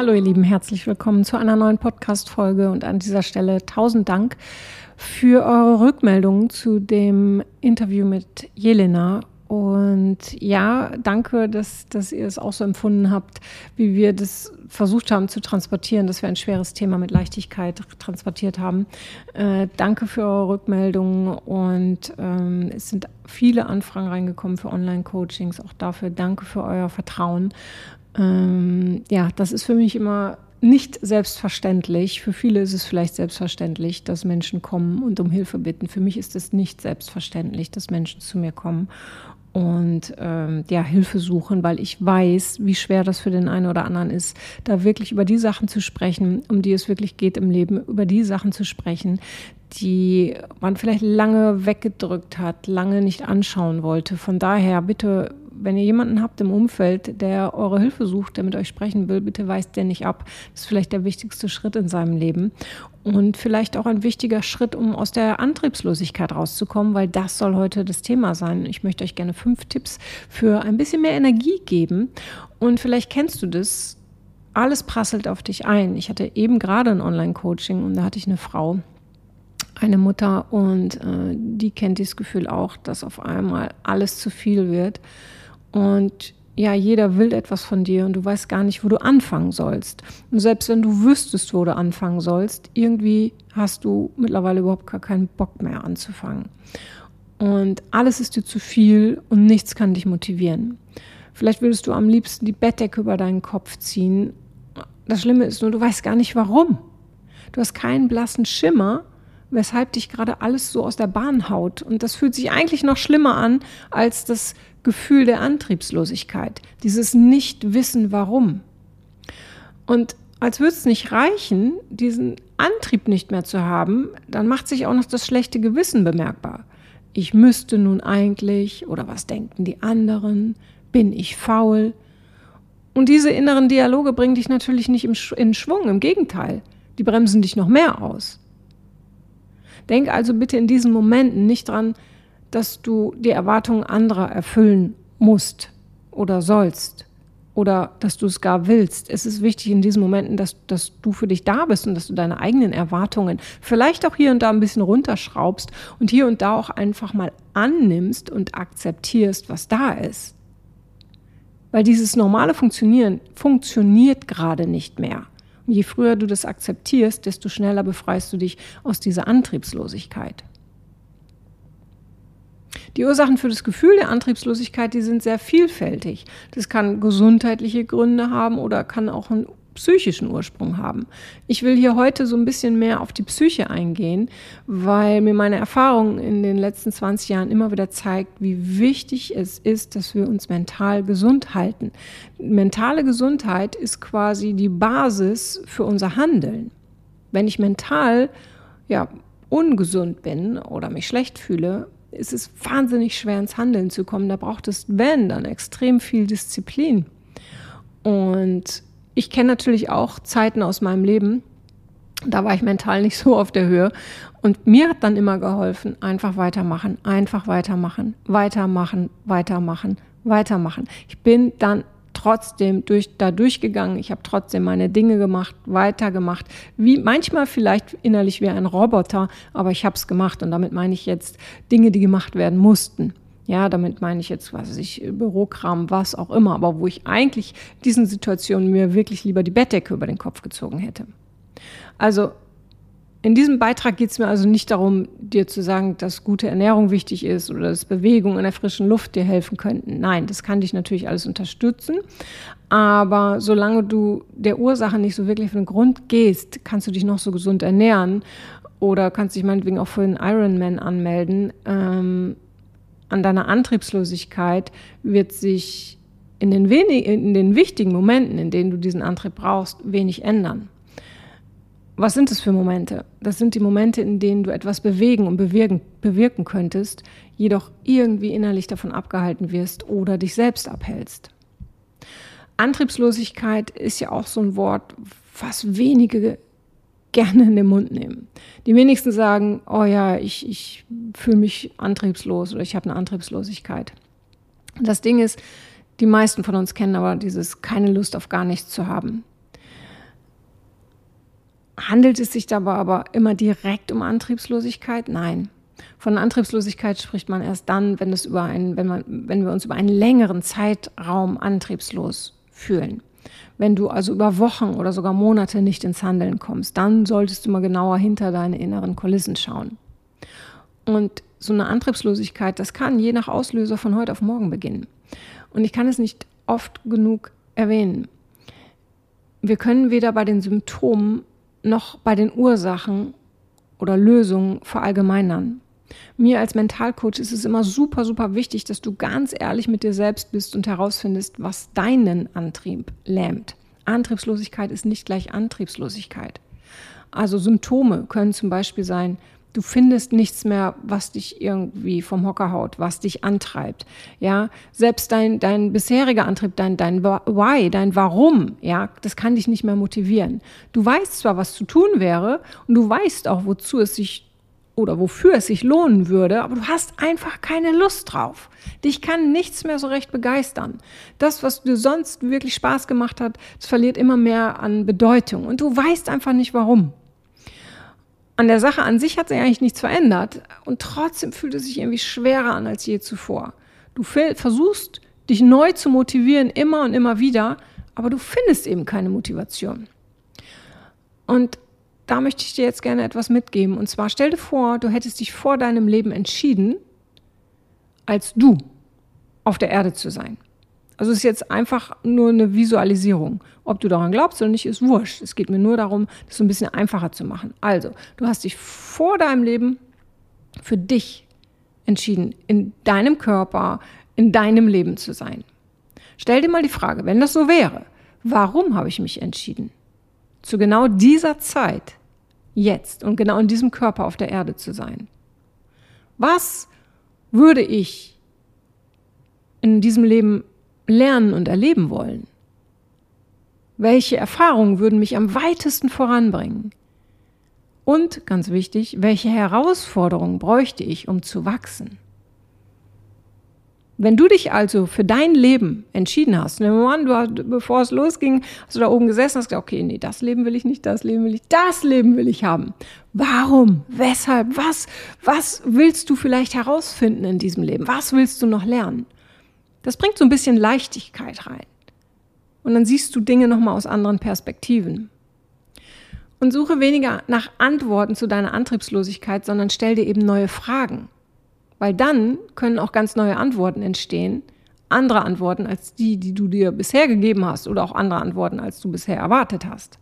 Hallo ihr Lieben, herzlich willkommen zu einer neuen Podcast-Folge und an dieser Stelle tausend Dank für eure Rückmeldungen zu dem Interview mit Jelena. Und ja, danke, dass, dass ihr es auch so empfunden habt, wie wir das versucht haben zu transportieren, dass wir ein schweres Thema mit Leichtigkeit transportiert haben. Äh, danke für eure Rückmeldungen und ähm, es sind viele Anfragen reingekommen für Online-Coachings. Auch dafür danke für euer Vertrauen. Ähm, ja, das ist für mich immer nicht selbstverständlich. Für viele ist es vielleicht selbstverständlich, dass Menschen kommen und um Hilfe bitten. Für mich ist es nicht selbstverständlich, dass Menschen zu mir kommen und ähm, ja, Hilfe suchen, weil ich weiß, wie schwer das für den einen oder anderen ist, da wirklich über die Sachen zu sprechen, um die es wirklich geht im Leben, über die Sachen zu sprechen, die man vielleicht lange weggedrückt hat, lange nicht anschauen wollte. Von daher bitte wenn ihr jemanden habt im Umfeld, der eure Hilfe sucht, der mit euch sprechen will, bitte weist den nicht ab. Das ist vielleicht der wichtigste Schritt in seinem Leben und vielleicht auch ein wichtiger Schritt, um aus der Antriebslosigkeit rauszukommen, weil das soll heute das Thema sein. Ich möchte euch gerne fünf Tipps für ein bisschen mehr Energie geben und vielleicht kennst du das. Alles prasselt auf dich ein. Ich hatte eben gerade ein Online-Coaching und da hatte ich eine Frau, eine Mutter und äh, die kennt dieses Gefühl auch, dass auf einmal alles zu viel wird und ja, jeder will etwas von dir und du weißt gar nicht, wo du anfangen sollst. Und selbst wenn du wüsstest, wo du anfangen sollst, irgendwie hast du mittlerweile überhaupt gar keinen Bock mehr anzufangen. Und alles ist dir zu viel und nichts kann dich motivieren. Vielleicht würdest du am liebsten die Bettdecke über deinen Kopf ziehen. Das Schlimme ist nur, du weißt gar nicht warum. Du hast keinen blassen Schimmer, weshalb dich gerade alles so aus der Bahn haut. Und das fühlt sich eigentlich noch schlimmer an als das Gefühl der Antriebslosigkeit, dieses Nicht-Wissen warum. Und als würde es nicht reichen, diesen Antrieb nicht mehr zu haben, dann macht sich auch noch das schlechte Gewissen bemerkbar. Ich müsste nun eigentlich, oder was denken die anderen, bin ich faul? Und diese inneren Dialoge bringen dich natürlich nicht in Schwung, im Gegenteil, die bremsen dich noch mehr aus. Denk also bitte in diesen Momenten nicht dran, dass du die Erwartungen anderer erfüllen musst oder sollst oder dass du es gar willst. Es ist wichtig in diesen Momenten, dass, dass du für dich da bist und dass du deine eigenen Erwartungen vielleicht auch hier und da ein bisschen runterschraubst und hier und da auch einfach mal annimmst und akzeptierst, was da ist. Weil dieses normale Funktionieren funktioniert gerade nicht mehr. Je früher du das akzeptierst, desto schneller befreist du dich aus dieser Antriebslosigkeit. Die Ursachen für das Gefühl der Antriebslosigkeit, die sind sehr vielfältig. Das kann gesundheitliche Gründe haben oder kann auch einen psychischen Ursprung haben. Ich will hier heute so ein bisschen mehr auf die Psyche eingehen, weil mir meine Erfahrung in den letzten 20 Jahren immer wieder zeigt, wie wichtig es ist, dass wir uns mental gesund halten. Mentale Gesundheit ist quasi die Basis für unser Handeln. Wenn ich mental ja ungesund bin oder mich schlecht fühle, ist es wahnsinnig schwer ins Handeln zu kommen. Da braucht es, wenn, dann extrem viel Disziplin. Und ich kenne natürlich auch Zeiten aus meinem Leben, da war ich mental nicht so auf der Höhe. Und mir hat dann immer geholfen, einfach weitermachen, einfach weitermachen, weitermachen, weitermachen, weitermachen. Ich bin dann trotzdem durch, da durchgegangen. Ich habe trotzdem meine Dinge gemacht, weitergemacht. Wie manchmal vielleicht innerlich wie ein Roboter, aber ich habe es gemacht. Und damit meine ich jetzt Dinge, die gemacht werden mussten. Ja, damit meine ich jetzt, was weiß ich, Bürokram, was auch immer, aber wo ich eigentlich diesen Situationen mir wirklich lieber die Bettdecke über den Kopf gezogen hätte. Also in diesem Beitrag geht es mir also nicht darum, dir zu sagen, dass gute Ernährung wichtig ist oder dass Bewegung in der frischen Luft dir helfen könnten. Nein, das kann dich natürlich alles unterstützen. Aber solange du der Ursache nicht so wirklich auf den Grund gehst, kannst du dich noch so gesund ernähren oder kannst dich meinetwegen auch für den Ironman anmelden. Ähm, an deiner Antriebslosigkeit wird sich in den, wenig, in den wichtigen Momenten, in denen du diesen Antrieb brauchst, wenig ändern. Was sind es für Momente? Das sind die Momente, in denen du etwas bewegen und bewirken, bewirken könntest, jedoch irgendwie innerlich davon abgehalten wirst oder dich selbst abhältst. Antriebslosigkeit ist ja auch so ein Wort, was wenige gerne in den Mund nehmen. Die wenigsten sagen, oh ja, ich, ich fühle mich antriebslos oder ich habe eine Antriebslosigkeit. Das Ding ist, die meisten von uns kennen aber dieses keine Lust auf gar nichts zu haben. Handelt es sich dabei aber immer direkt um Antriebslosigkeit? Nein. Von Antriebslosigkeit spricht man erst dann, wenn, es über einen, wenn, man, wenn wir uns über einen längeren Zeitraum antriebslos fühlen. Wenn du also über Wochen oder sogar Monate nicht ins Handeln kommst, dann solltest du mal genauer hinter deine inneren Kulissen schauen. Und so eine Antriebslosigkeit, das kann je nach Auslöser von heute auf morgen beginnen. Und ich kann es nicht oft genug erwähnen. Wir können weder bei den Symptomen noch bei den Ursachen oder Lösungen verallgemeinern. Mir als Mentalcoach ist es immer super, super wichtig, dass du ganz ehrlich mit dir selbst bist und herausfindest, was deinen Antrieb lähmt. Antriebslosigkeit ist nicht gleich Antriebslosigkeit. Also Symptome können zum Beispiel sein, Du findest nichts mehr, was dich irgendwie vom Hocker haut, was dich antreibt. Ja, selbst dein, dein bisheriger Antrieb, dein, dein Why, dein Warum, ja, das kann dich nicht mehr motivieren. Du weißt zwar, was zu tun wäre und du weißt auch, wozu es sich oder wofür es sich lohnen würde, aber du hast einfach keine Lust drauf. Dich kann nichts mehr so recht begeistern. Das, was dir sonst wirklich Spaß gemacht hat, das verliert immer mehr an Bedeutung und du weißt einfach nicht warum. An der Sache an sich hat sich eigentlich nichts verändert und trotzdem fühlt es sich irgendwie schwerer an als je zuvor. Du versuchst, dich neu zu motivieren, immer und immer wieder, aber du findest eben keine Motivation. Und da möchte ich dir jetzt gerne etwas mitgeben. Und zwar stell dir vor, du hättest dich vor deinem Leben entschieden, als du auf der Erde zu sein. Also es ist jetzt einfach nur eine Visualisierung. Ob du daran glaubst oder nicht, ist wurscht. Es geht mir nur darum, das so ein bisschen einfacher zu machen. Also, du hast dich vor deinem Leben für dich entschieden, in deinem Körper, in deinem Leben zu sein. Stell dir mal die Frage, wenn das so wäre, warum habe ich mich entschieden, zu genau dieser Zeit, jetzt und genau in diesem Körper auf der Erde zu sein? Was würde ich in diesem Leben lernen und erleben wollen? Welche Erfahrungen würden mich am weitesten voranbringen? Und ganz wichtig, welche Herausforderungen bräuchte ich, um zu wachsen? Wenn du dich also für dein Leben entschieden hast, wir an, du hast, bevor es losging, hast du da oben gesessen und hast gesagt, okay, nee, das Leben will ich nicht, das Leben will ich, das Leben will ich haben. Warum? Weshalb? Was? Was willst du vielleicht herausfinden in diesem Leben? Was willst du noch lernen? Das bringt so ein bisschen Leichtigkeit rein. Und dann siehst du Dinge nochmal aus anderen Perspektiven. Und suche weniger nach Antworten zu deiner Antriebslosigkeit, sondern stell dir eben neue Fragen. Weil dann können auch ganz neue Antworten entstehen. Andere Antworten als die, die du dir bisher gegeben hast oder auch andere Antworten, als du bisher erwartet hast.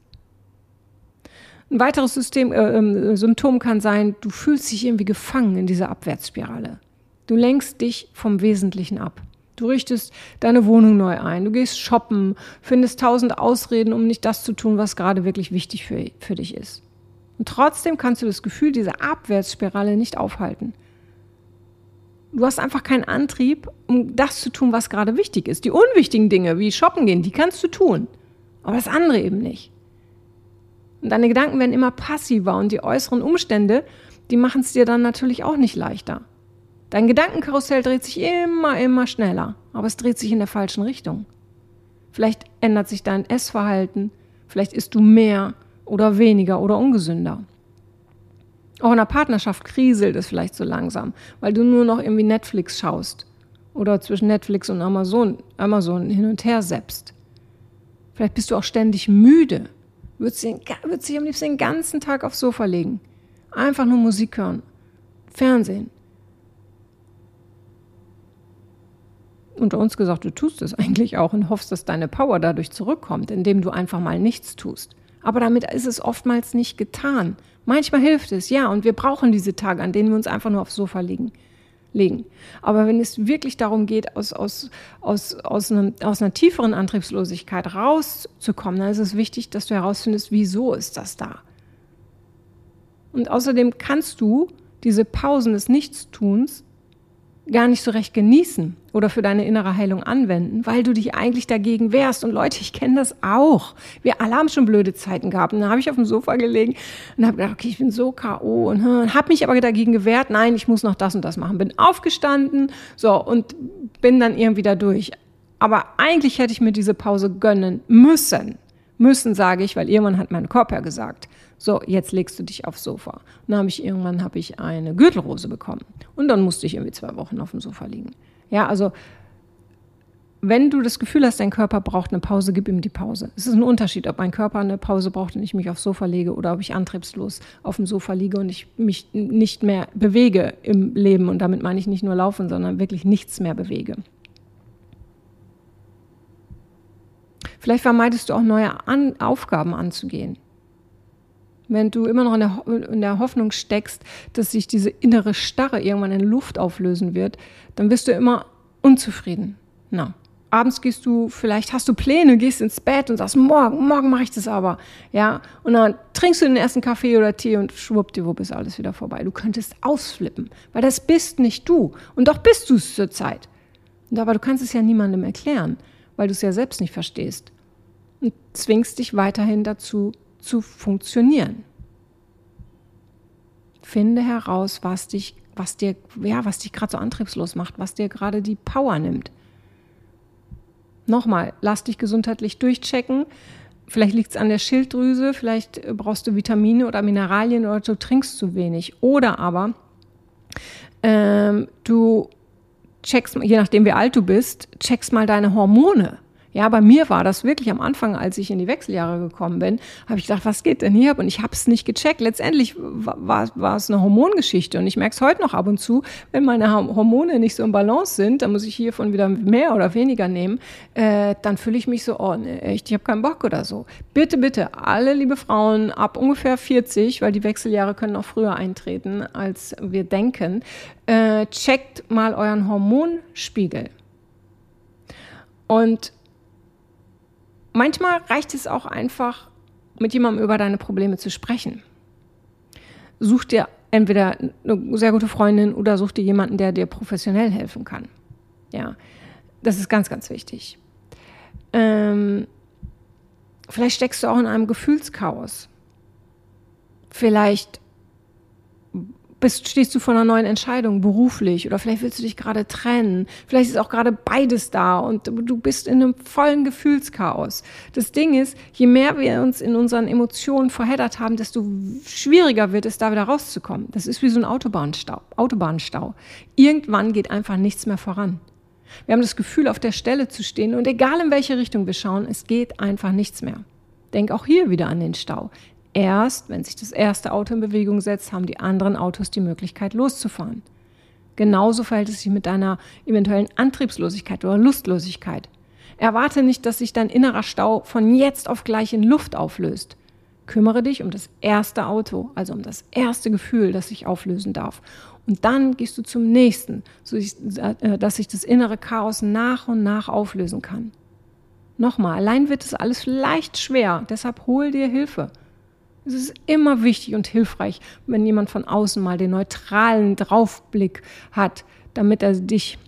Ein weiteres System, äh, äh, Symptom kann sein, du fühlst dich irgendwie gefangen in dieser Abwärtsspirale. Du lenkst dich vom Wesentlichen ab. Du richtest deine Wohnung neu ein, du gehst shoppen, findest tausend Ausreden, um nicht das zu tun, was gerade wirklich wichtig für, für dich ist. Und trotzdem kannst du das Gefühl dieser Abwärtsspirale nicht aufhalten. Du hast einfach keinen Antrieb, um das zu tun, was gerade wichtig ist. Die unwichtigen Dinge, wie shoppen gehen, die kannst du tun. Aber das andere eben nicht. Und deine Gedanken werden immer passiver und die äußeren Umstände, die machen es dir dann natürlich auch nicht leichter. Dein Gedankenkarussell dreht sich immer, immer schneller, aber es dreht sich in der falschen Richtung. Vielleicht ändert sich dein Essverhalten, vielleicht isst du mehr oder weniger oder ungesünder. Auch in der Partnerschaft kriselt es vielleicht so langsam, weil du nur noch irgendwie Netflix schaust oder zwischen Netflix und Amazon, Amazon hin und her seppst. Vielleicht bist du auch ständig müde, würdest dich am liebsten den ganzen Tag aufs Sofa legen, einfach nur Musik hören, Fernsehen, unter uns gesagt, du tust es eigentlich auch und hoffst, dass deine Power dadurch zurückkommt, indem du einfach mal nichts tust. Aber damit ist es oftmals nicht getan. Manchmal hilft es, ja, und wir brauchen diese Tage, an denen wir uns einfach nur aufs Sofa legen. legen. Aber wenn es wirklich darum geht, aus, aus, aus, aus, einem, aus einer tieferen Antriebslosigkeit rauszukommen, dann ist es wichtig, dass du herausfindest, wieso ist das da. Und außerdem kannst du diese Pausen des Nichtstuns gar nicht so recht genießen oder für deine innere Heilung anwenden, weil du dich eigentlich dagegen wehrst. Und Leute, ich kenne das auch. Wir alle haben schon blöde Zeiten gehabt. Und dann habe ich auf dem Sofa gelegen und habe gedacht, okay, ich bin so K.O. und hm, habe mich aber dagegen gewehrt, nein, ich muss noch das und das machen. Bin aufgestanden, so, und bin dann irgendwie da durch. Aber eigentlich hätte ich mir diese Pause gönnen müssen. Müssen, sage ich, weil irgendwann hat mein Körper gesagt, So, jetzt legst du dich aufs Sofa. Und dann habe ich irgendwann habe ich eine Gürtelrose bekommen. Und dann musste ich irgendwie zwei Wochen auf dem Sofa liegen. Ja, also wenn du das Gefühl hast, dein Körper braucht eine Pause, gib ihm die Pause. Es ist ein Unterschied, ob mein Körper eine Pause braucht und ich mich aufs Sofa lege oder ob ich antriebslos auf dem Sofa liege und ich mich nicht mehr bewege im Leben. Und damit meine ich nicht nur laufen, sondern wirklich nichts mehr bewege. Vielleicht vermeidest du auch neue An Aufgaben anzugehen. Wenn du immer noch in der, in der Hoffnung steckst, dass sich diese innere Starre irgendwann in Luft auflösen wird, dann bist du immer unzufrieden. Na, abends gehst du, vielleicht hast du Pläne, gehst ins Bett und sagst, morgen, morgen mache ich das aber. Ja, und dann trinkst du den ersten Kaffee oder Tee und schwuppdiwupp ist alles wieder vorbei. Du könntest ausflippen, weil das bist nicht du. Und doch bist du es zur Zeit. aber du kannst es ja niemandem erklären, weil du es ja selbst nicht verstehst. Und zwingst dich weiterhin dazu, zu funktionieren. Finde heraus, was dich, was dir, ja, was dich gerade so antriebslos macht, was dir gerade die Power nimmt. Nochmal, lass dich gesundheitlich durchchecken. Vielleicht liegt es an der Schilddrüse, vielleicht brauchst du Vitamine oder Mineralien oder du trinkst zu wenig. Oder aber ähm, du checkst, je nachdem wie alt du bist, checkst mal deine Hormone. Ja, bei mir war das wirklich am Anfang, als ich in die Wechseljahre gekommen bin, habe ich gedacht, was geht denn hier ab? Und ich habe es nicht gecheckt. Letztendlich war, war es eine Hormongeschichte. Und ich merke es heute noch ab und zu, wenn meine Hormone nicht so im Balance sind, dann muss ich hiervon wieder mehr oder weniger nehmen, äh, dann fühle ich mich so, oh nee, echt, ich habe keinen Bock oder so. Bitte, bitte, alle liebe Frauen ab ungefähr 40, weil die Wechseljahre können auch früher eintreten, als wir denken, äh, checkt mal euren Hormonspiegel. Und Manchmal reicht es auch einfach, mit jemandem über deine Probleme zu sprechen. Such dir entweder eine sehr gute Freundin oder such dir jemanden, der dir professionell helfen kann. Ja, das ist ganz, ganz wichtig. Ähm, vielleicht steckst du auch in einem Gefühlschaos. Vielleicht bist, stehst du vor einer neuen Entscheidung beruflich oder vielleicht willst du dich gerade trennen. Vielleicht ist auch gerade beides da und du bist in einem vollen Gefühlschaos. Das Ding ist, je mehr wir uns in unseren Emotionen verheddert haben, desto schwieriger wird es, da wieder rauszukommen. Das ist wie so ein Autobahnstau. Autobahnstau. Irgendwann geht einfach nichts mehr voran. Wir haben das Gefühl, auf der Stelle zu stehen und egal in welche Richtung wir schauen, es geht einfach nichts mehr. Denk auch hier wieder an den Stau. Erst, wenn sich das erste Auto in Bewegung setzt, haben die anderen Autos die Möglichkeit loszufahren. Genauso verhält es sich mit deiner eventuellen Antriebslosigkeit oder Lustlosigkeit. Erwarte nicht, dass sich dein innerer Stau von jetzt auf gleich in Luft auflöst. Kümmere dich um das erste Auto, also um das erste Gefühl, das sich auflösen darf. Und dann gehst du zum nächsten, äh, dass sich das innere Chaos nach und nach auflösen kann. Nochmal, allein wird es alles leicht schwer, deshalb hol dir Hilfe. Es ist immer wichtig und hilfreich, wenn jemand von außen mal den neutralen Draufblick hat, damit er dich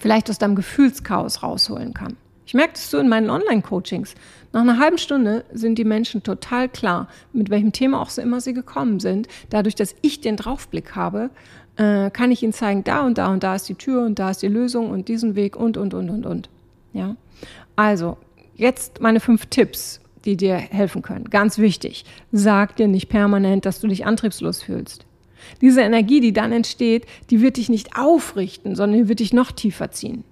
vielleicht aus deinem Gefühlschaos rausholen kann. Ich merke das so in meinen Online-Coachings. Nach einer halben Stunde sind die Menschen total klar, mit welchem Thema auch so immer sie gekommen sind. Dadurch, dass ich den Draufblick habe, äh, kann ich ihnen zeigen, da und da und da ist die Tür und da ist die Lösung und diesen Weg und, und, und, und, und. Ja. Also, jetzt meine fünf Tipps, die dir helfen können. Ganz wichtig, sag dir nicht permanent, dass du dich antriebslos fühlst. Diese Energie, die dann entsteht, die wird dich nicht aufrichten, sondern die wird dich noch tiefer ziehen.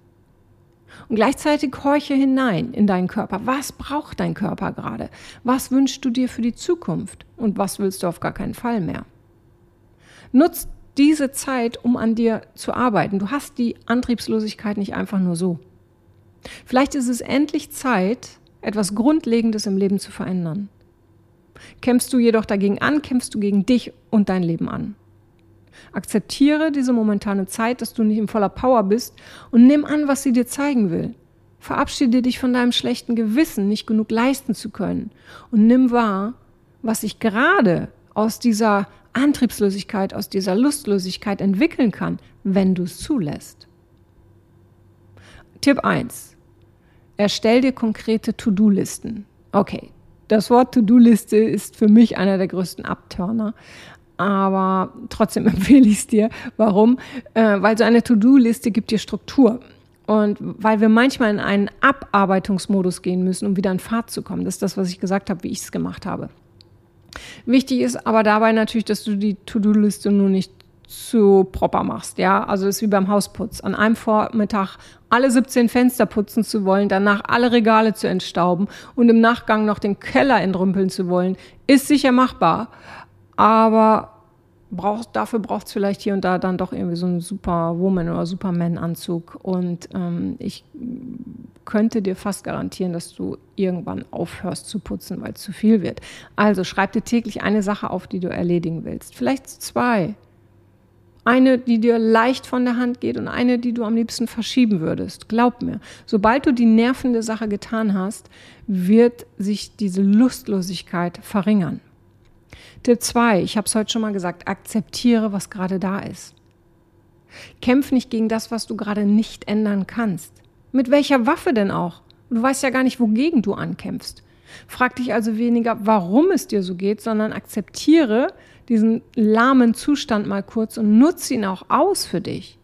Und gleichzeitig horche hinein in deinen Körper. Was braucht dein Körper gerade? Was wünschst du dir für die Zukunft? Und was willst du auf gar keinen Fall mehr? Nutz diese Zeit, um an dir zu arbeiten. Du hast die Antriebslosigkeit nicht einfach nur so. Vielleicht ist es endlich Zeit, etwas Grundlegendes im Leben zu verändern. Kämpfst du jedoch dagegen an, kämpfst du gegen dich und dein Leben an. Akzeptiere diese momentane Zeit, dass du nicht in voller Power bist und nimm an, was sie dir zeigen will. Verabschiede dich von deinem schlechten Gewissen, nicht genug leisten zu können und nimm wahr, was sich gerade aus dieser Antriebslosigkeit, aus dieser Lustlosigkeit entwickeln kann, wenn du es zulässt. Tipp 1. Erstell dir konkrete To-Do-Listen. Okay, das Wort To-Do-Liste ist für mich einer der größten Abtörner. Aber trotzdem empfehle ich es dir. Warum? Äh, weil so eine To-Do-Liste gibt dir Struktur. Und weil wir manchmal in einen Abarbeitungsmodus gehen müssen, um wieder in Fahrt zu kommen. Das ist das, was ich gesagt habe, wie ich es gemacht habe. Wichtig ist aber dabei natürlich, dass du die To-Do-Liste nur nicht zu proper machst, ja. Also ist wie beim Hausputz. An einem Vormittag alle 17 Fenster putzen zu wollen, danach alle Regale zu entstauben und im Nachgang noch den Keller entrümpeln zu wollen, ist sicher machbar. Aber braucht, dafür braucht es vielleicht hier und da dann doch irgendwie so einen Superwoman- oder Superman-Anzug. Und ähm, ich könnte dir fast garantieren, dass du irgendwann aufhörst zu putzen, weil es zu viel wird. Also schreib dir täglich eine Sache auf, die du erledigen willst. Vielleicht zwei. Eine, die dir leicht von der Hand geht und eine, die du am liebsten verschieben würdest. Glaub mir, sobald du die nervende Sache getan hast, wird sich diese Lustlosigkeit verringern. Tipp 2, ich habe es heute schon mal gesagt, akzeptiere, was gerade da ist. Kämpf nicht gegen das, was du gerade nicht ändern kannst. Mit welcher Waffe denn auch? Du weißt ja gar nicht, wogegen du ankämpfst. Frag dich also weniger, warum es dir so geht, sondern akzeptiere diesen lahmen Zustand mal kurz und nutze ihn auch aus für dich.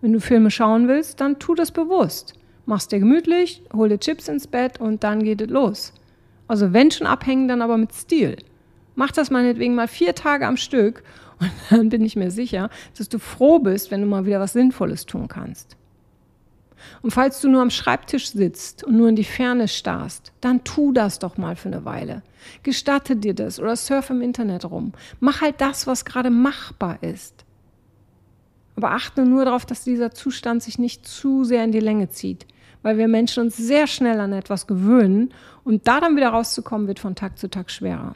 Wenn du Filme schauen willst, dann tu das bewusst. Mach's dir gemütlich, hol dir Chips ins Bett und dann geht es los. Also wenn schon abhängen, dann aber mit Stil. Mach das meinetwegen mal vier Tage am Stück und dann bin ich mir sicher, dass du froh bist, wenn du mal wieder was Sinnvolles tun kannst. Und falls du nur am Schreibtisch sitzt und nur in die Ferne starrst, dann tu das doch mal für eine Weile. Gestatte dir das oder surf im Internet rum. Mach halt das, was gerade machbar ist. Aber achte nur darauf, dass dieser Zustand sich nicht zu sehr in die Länge zieht, weil wir Menschen uns sehr schnell an etwas gewöhnen und da dann wieder rauszukommen, wird von Tag zu Tag schwerer.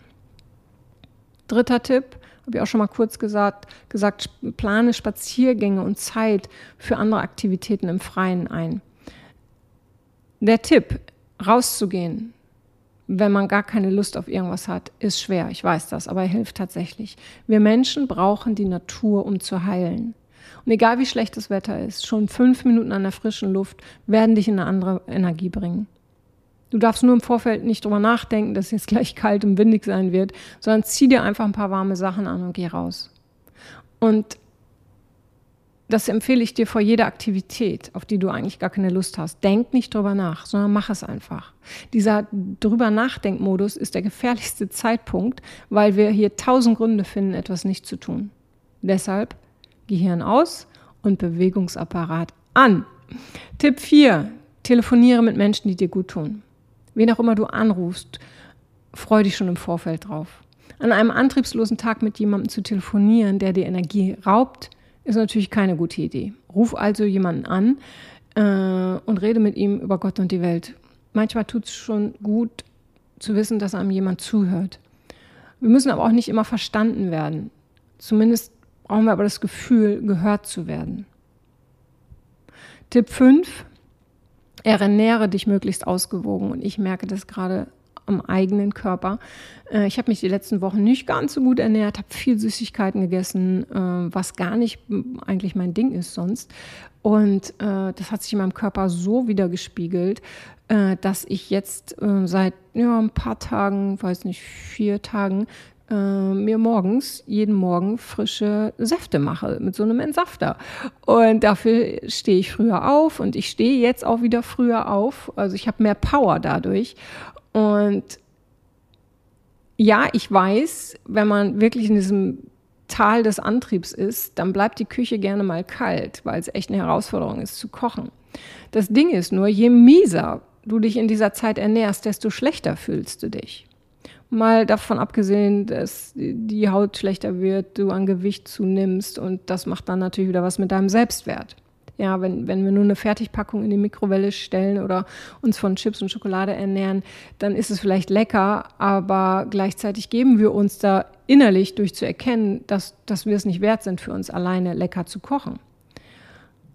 Dritter Tipp, habe ich auch schon mal kurz gesagt, gesagt, plane Spaziergänge und Zeit für andere Aktivitäten im Freien ein. Der Tipp, rauszugehen, wenn man gar keine Lust auf irgendwas hat, ist schwer. Ich weiß das, aber er hilft tatsächlich. Wir Menschen brauchen die Natur, um zu heilen. Und egal wie schlecht das Wetter ist, schon fünf Minuten an der frischen Luft werden dich in eine andere Energie bringen. Du darfst nur im Vorfeld nicht drüber nachdenken, dass es jetzt gleich kalt und windig sein wird, sondern zieh dir einfach ein paar warme Sachen an und geh raus. Und das empfehle ich dir vor jeder Aktivität, auf die du eigentlich gar keine Lust hast. Denk nicht drüber nach, sondern mach es einfach. Dieser drüber Nachdenkmodus ist der gefährlichste Zeitpunkt, weil wir hier tausend Gründe finden, etwas nicht zu tun. Deshalb Gehirn aus und Bewegungsapparat an. Tipp 4. Telefoniere mit Menschen, die dir gut tun. Wen auch immer du anrufst, freu dich schon im Vorfeld drauf. An einem antriebslosen Tag mit jemandem zu telefonieren, der dir Energie raubt, ist natürlich keine gute Idee. Ruf also jemanden an äh, und rede mit ihm über Gott und die Welt. Manchmal tut es schon gut zu wissen, dass einem jemand zuhört. Wir müssen aber auch nicht immer verstanden werden. Zumindest brauchen wir aber das Gefühl, gehört zu werden. Tipp 5. Ernähre dich möglichst ausgewogen. Und ich merke das gerade am eigenen Körper. Äh, ich habe mich die letzten Wochen nicht ganz so gut ernährt, habe viel Süßigkeiten gegessen, äh, was gar nicht eigentlich mein Ding ist sonst. Und äh, das hat sich in meinem Körper so wieder gespiegelt, dass ich jetzt seit ja, ein paar Tagen, weiß nicht, vier Tagen, äh, mir morgens, jeden Morgen frische Säfte mache mit so einem Entsafter. Und dafür stehe ich früher auf und ich stehe jetzt auch wieder früher auf. Also ich habe mehr Power dadurch. Und ja, ich weiß, wenn man wirklich in diesem Tal des Antriebs ist, dann bleibt die Küche gerne mal kalt, weil es echt eine Herausforderung ist zu kochen. Das Ding ist nur, je mieser du dich in dieser Zeit ernährst, desto schlechter fühlst du dich. Mal davon abgesehen, dass die Haut schlechter wird, du an Gewicht zunimmst und das macht dann natürlich wieder was mit deinem Selbstwert. Ja, wenn, wenn wir nur eine Fertigpackung in die Mikrowelle stellen oder uns von Chips und Schokolade ernähren, dann ist es vielleicht lecker, aber gleichzeitig geben wir uns da innerlich durch zu erkennen, dass, dass wir es nicht wert sind, für uns alleine lecker zu kochen.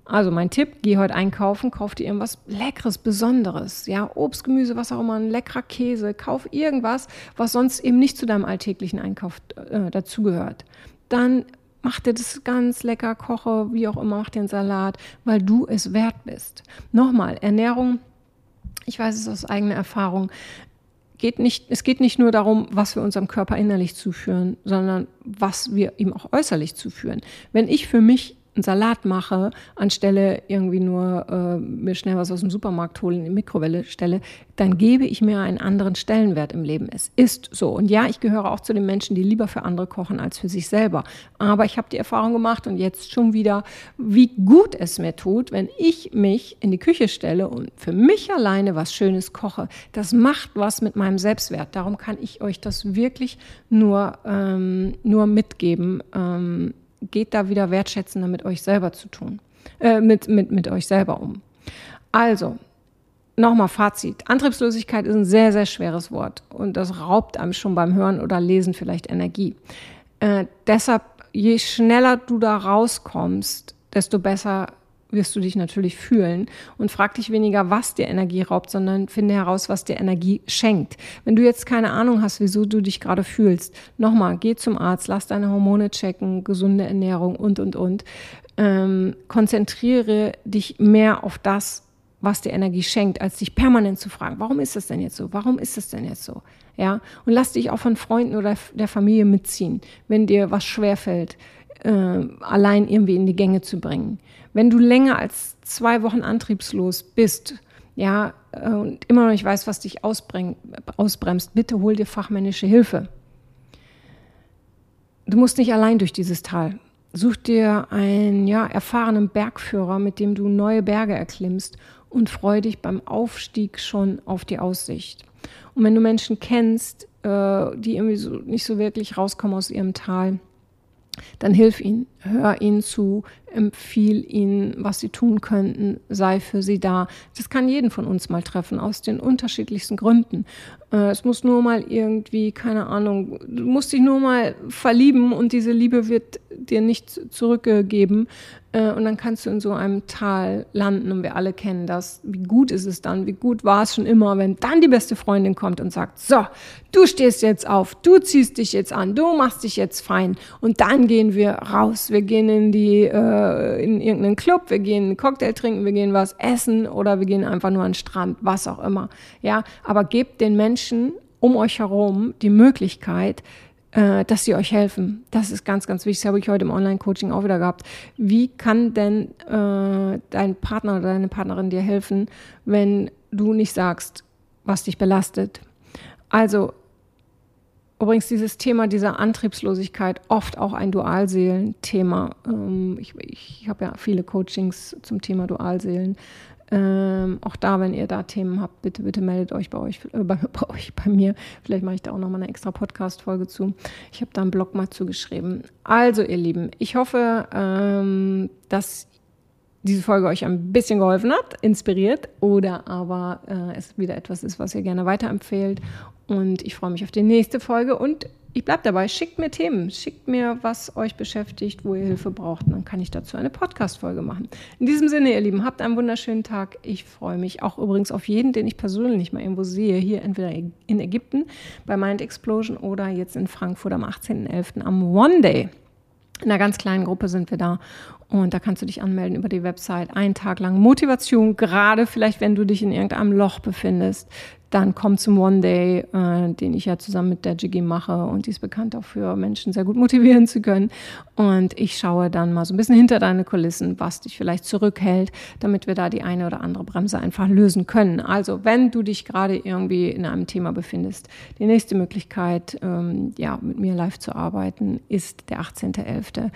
Also mein Tipp, geh heute einkaufen, kauf dir irgendwas Leckeres, Besonderes. Ja, Obst, Gemüse, was auch immer, ein leckerer Käse. Kauf irgendwas, was sonst eben nicht zu deinem alltäglichen Einkauf äh, dazugehört. Dann mach dir das ganz lecker, koche, wie auch immer, mach einen Salat, weil du es wert bist. Nochmal, Ernährung, ich weiß es aus eigener Erfahrung, geht nicht, es geht nicht nur darum, was wir unserem Körper innerlich zuführen, sondern was wir ihm auch äußerlich zuführen. Wenn ich für mich einen Salat mache, anstelle irgendwie nur äh, mir schnell was aus dem Supermarkt holen, in die Mikrowelle stelle, dann gebe ich mir einen anderen Stellenwert im Leben. Es ist so. Und ja, ich gehöre auch zu den Menschen, die lieber für andere kochen als für sich selber. Aber ich habe die Erfahrung gemacht und jetzt schon wieder, wie gut es mir tut, wenn ich mich in die Küche stelle und für mich alleine was Schönes koche. Das macht was mit meinem Selbstwert. Darum kann ich euch das wirklich nur, ähm, nur mitgeben. Ähm, geht da wieder wertschätzender mit euch selber zu tun, äh, mit, mit, mit euch selber um. Also, nochmal Fazit. Antriebslosigkeit ist ein sehr, sehr schweres Wort und das raubt einem schon beim Hören oder Lesen vielleicht Energie. Äh, deshalb, je schneller du da rauskommst, desto besser wirst du dich natürlich fühlen und frag dich weniger, was dir Energie raubt, sondern finde heraus, was dir Energie schenkt. Wenn du jetzt keine Ahnung hast, wieso du dich gerade fühlst, nochmal, geh zum Arzt, lass deine Hormone checken, gesunde Ernährung und, und, und. Ähm, konzentriere dich mehr auf das, was dir Energie schenkt, als dich permanent zu fragen, warum ist das denn jetzt so? Warum ist das denn jetzt so? Ja, und lass dich auch von Freunden oder der Familie mitziehen, wenn dir was schwerfällt, äh, allein irgendwie in die Gänge zu bringen. Wenn du länger als zwei Wochen antriebslos bist, ja, äh, und immer noch nicht weißt, was dich ausbremst, bitte hol dir fachmännische Hilfe. Du musst nicht allein durch dieses Tal. Such dir einen ja, erfahrenen Bergführer, mit dem du neue Berge erklimmst und freu dich beim Aufstieg schon auf die Aussicht. Und wenn du Menschen kennst, äh, die irgendwie so nicht so wirklich rauskommen aus ihrem Tal, dann hilf ihnen, hör ihnen zu, empfiehl ihnen, was sie tun könnten, sei für sie da. Das kann jeden von uns mal treffen, aus den unterschiedlichsten Gründen. Äh, es muss nur mal irgendwie, keine Ahnung, du musst dich nur mal verlieben und diese Liebe wird dir nicht zurückgegeben. Äh, und dann kannst du in so einem Tal landen und wir alle kennen das. Wie gut ist es dann? Wie gut war es schon immer, wenn dann die beste Freundin kommt und sagt, so, du stehst jetzt auf, du ziehst dich jetzt an, du machst dich jetzt fein und dann gehen wir raus. Wir gehen in die, äh, in irgendeinen Club, wir gehen einen Cocktail trinken, wir gehen was essen oder wir gehen einfach nur an den Strand, was auch immer. Ja, aber gebt den Menschen um euch herum die Möglichkeit, äh, dass sie euch helfen. Das ist ganz, ganz wichtig. Das habe ich heute im Online-Coaching auch wieder gehabt. Wie kann denn äh, dein Partner oder deine Partnerin dir helfen, wenn du nicht sagst, was dich belastet? Also, übrigens dieses Thema dieser Antriebslosigkeit, oft auch ein Dualseelen-Thema. Ähm, ich, ich habe ja viele Coachings zum Thema Dualseelen. Ähm, auch da, wenn ihr da Themen habt, bitte, bitte meldet euch bei euch, äh, bei, bei, euch, bei mir. Vielleicht mache ich da auch nochmal eine extra Podcast-Folge zu. Ich habe da einen Blog mal zugeschrieben. Also, ihr Lieben, ich hoffe, ähm, dass diese Folge euch ein bisschen geholfen hat, inspiriert oder aber äh, es wieder etwas ist, was ihr gerne weiterempfehlt. Und ich freue mich auf die nächste Folge und ich bleibe dabei, schickt mir Themen, schickt mir, was euch beschäftigt, wo ihr Hilfe braucht. Und dann kann ich dazu eine Podcast-Folge machen. In diesem Sinne, ihr Lieben, habt einen wunderschönen Tag. Ich freue mich auch übrigens auf jeden, den ich persönlich mal irgendwo sehe. Hier entweder in Ägypten bei Mind Explosion oder jetzt in Frankfurt am 18.11. am One Day. In einer ganz kleinen Gruppe sind wir da und da kannst du dich anmelden über die Website. Einen Tag lang Motivation, gerade vielleicht, wenn du dich in irgendeinem Loch befindest, dann komm zum One Day, äh, den ich ja zusammen mit der Jiggy mache und die ist bekannt auch für Menschen sehr gut motivieren zu können. Und ich schaue dann mal so ein bisschen hinter deine Kulissen, was dich vielleicht zurückhält, damit wir da die eine oder andere Bremse einfach lösen können. Also wenn du dich gerade irgendwie in einem Thema befindest, die nächste Möglichkeit, ähm, ja, mit mir live zu arbeiten, ist der 18.11.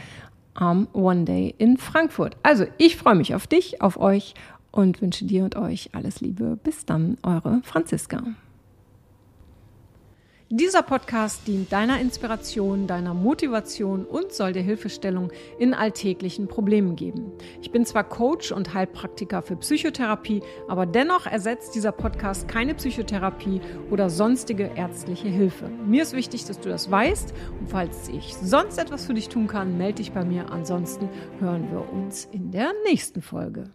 am One Day in Frankfurt. Also ich freue mich auf dich, auf euch und wünsche dir und euch alles Liebe. Bis dann, eure Franziska. Dieser Podcast dient deiner Inspiration, deiner Motivation und soll dir Hilfestellung in alltäglichen Problemen geben. Ich bin zwar Coach und Heilpraktiker für Psychotherapie, aber dennoch ersetzt dieser Podcast keine Psychotherapie oder sonstige ärztliche Hilfe. Mir ist wichtig, dass du das weißt und falls ich sonst etwas für dich tun kann, melde dich bei mir. Ansonsten hören wir uns in der nächsten Folge.